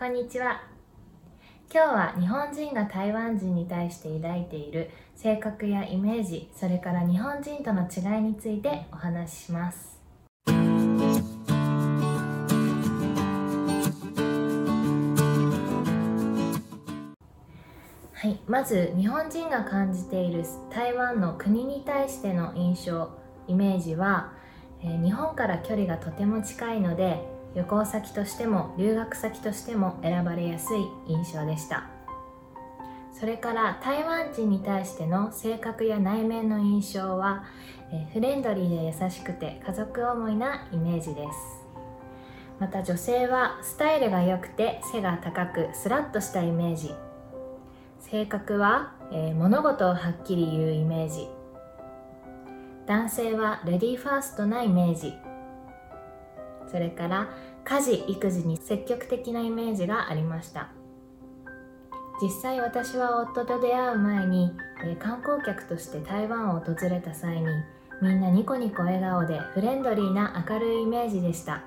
こんにちは。今日は日本人が台湾人に対して抱いている性格やイメージそれから日本人との違いについてお話しします。はい、まず日本人が感じている台湾の国に対しての印象イメージは、えー、日本から距離がとても近いので旅行先としても留学先としても選ばれやすい印象でした。それから台湾人に対しての性格や内面の印象は、フレンドリーで優しくて家族思いなイメージです。また女性はスタイルが良くて背が高くスラッとしたイメージ。性格は、物事をはっきり言うイメージ。男性はレディーファーストなイメージ。それから家事育児に積極的なイメージがありました。実際私は夫と出会う前に、え、観光客として台湾を訪れた際にみんなニコニコ笑顔でフレンドリーな明るいイメージでした。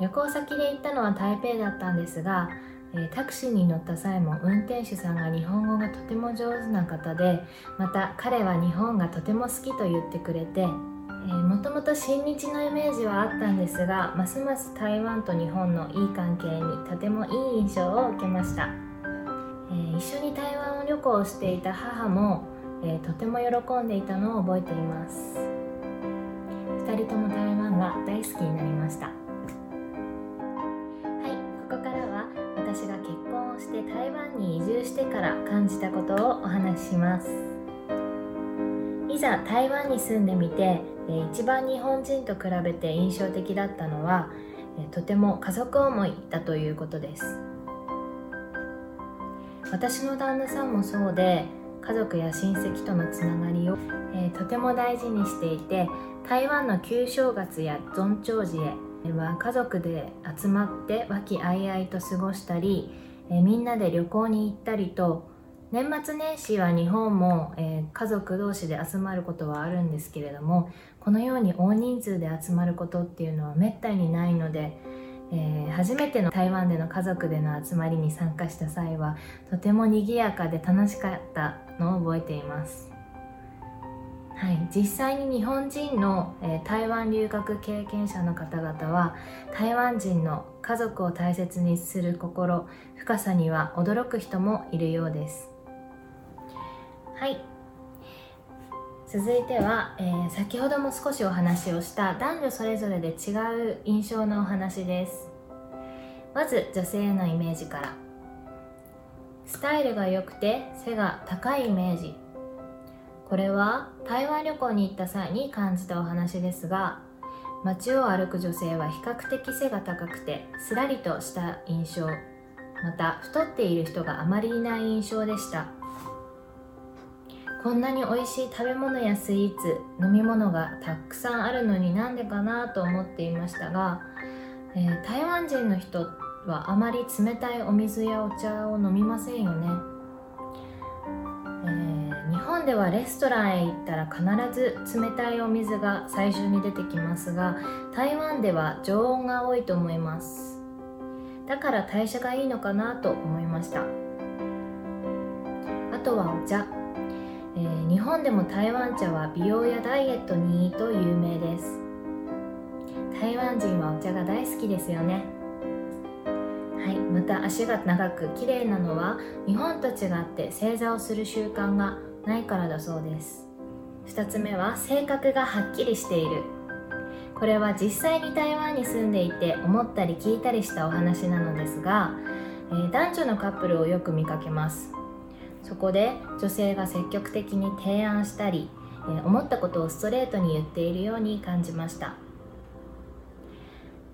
旅行先で行ったのは台北だったんですがえタクシーに乗った際も運転手さんが日本語がとても上手な方でまた彼は日本がとても好きと言ってくれて、えもともと親日のイメージはあったんですがますます台湾と日本のいい関係にとてもいい印象を受けました、え一緒に台湾を旅行していた母も、えとても喜んでいたのを覚えています。2人とも台湾が大好きになりました。はいここからは私が結婚をして台湾に移住してから感じたことをお話しします。ざ台湾に住んでみて一番日本人と比べて印象的だったのはとても家族思いだということです。私の旦那さんもそうで家族や親戚とのつながりを、え、とても大事にしていて台湾の旧正月や尊長寺へは家族で集まって和気あいあいと過ごしたり、え、みんなで旅行に行ったりと年末年始は日本も、えー、家族同士で集まることはあるんですけれどもこのように大人数で集まることっていうのはめったにないので、えー、初めての台湾での家族での集まりに参加した際はとても賑やかで楽しかったのを覚えています。はい、実際に日本人の、えー、台湾留学経験者の方々は台湾人の家族を大切にする心深さには驚く人もいるようです。はい。続いては、えー、先ほども少しお話をした男女それぞれで違う印象のお話です。まず女性のイメージから。スタイルが良くて背が高いイメージ。これは台湾旅行に行った際に感じたお話ですが街を歩く女性は比較的背が高くてすらりとした印象。また太っている人があまりいない印象でした。こんなに美味しい食べ物やスイーツ飲み物がたくさんあるのになんでかなと思っていましたが、えー、台湾人の人はあまり冷たいお水やお茶を飲みませんよね。え、日本ではレストランへ行ったら必ず冷たいお水が最初に出てきますが台湾では常温が多いと思います。だから代謝がいいのかなと思いました。あとはお茶、えー、日本でも台湾茶は美容やダイエットにいいと有名です。台湾人はお茶が大好きですよね。はい、また足が長く綺麗なのは日本と違って正座をする習慣がないからだそうです。2つ目は性格がはっきりしている。これは実際に台湾に住んでいて思ったり聞いたりしたお話なのですが、えー、男女のカップルをよく見かけます。そこで女性が積極的に提案したり、思ったことをストレートに言っているように感じました。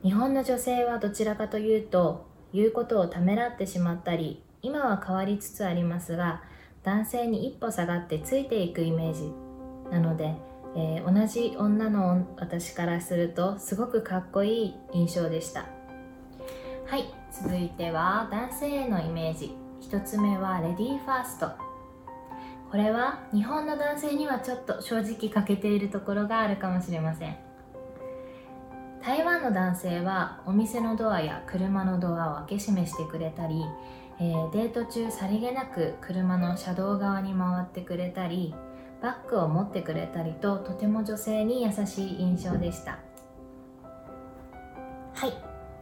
日本の女性はどちらかというと言うことをためらってしまったり今は変わりつつありますが男性に一歩下がってついていくイメージなので、えー、同じ女の私からするとすごくかっこいい印象でした。はい続いては男性へのイメージ。1つ目はレディーファースト。これは日本の男性にはちょっと正直欠けているところがあるかもしれません。台湾の男性はお店のドアや車のドアを開け閉めしてくれたり、えー、デート中さりげなく車の車道側に回ってくれたりバッグを持ってくれたりととても女性に優しい印象でした。はい。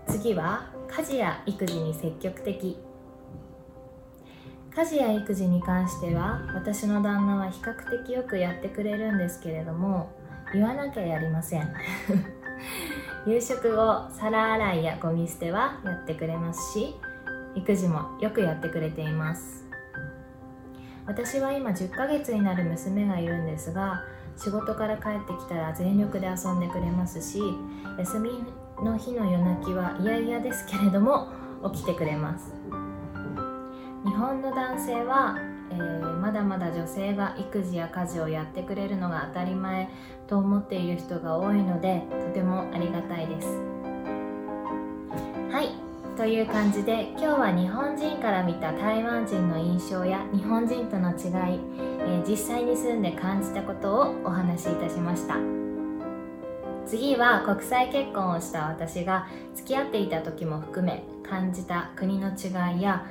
次は家事や育児に積極的。家事や育児に関しては私の旦那は比較的よくやってくれるんですけれども言わなきゃやりません。夕食後皿洗いやゴミ捨てはやってくれますし育児もよくやってくれています。私は今10ヶ月になる娘がいるんですが仕事から帰ってきたら全力で遊んでくれますし休みの日の夜泣きは嫌々ですけれども起きてくれます。日本の男性は、えー、まだまだ女性が育児や家事をやってくれるのが当たり前と思っている人が多いのでとてもありがたいです。はい。という感じで今日は日本人から見た台湾人の印象や日本人との違い、えー、実際に住んで感じたことをお話しいたしました。次は国際結婚をした私が付き合っていた時も含め感じた国の違いや、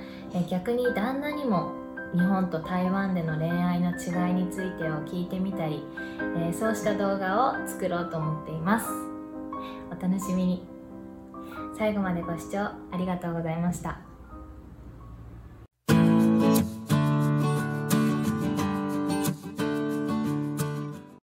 逆に旦那にも日本と台湾での恋愛の違いについてを聞いてみたり、え、そうした動画を作ろうと思っています。お楽しみに。最後までご視聴ありがとうございました。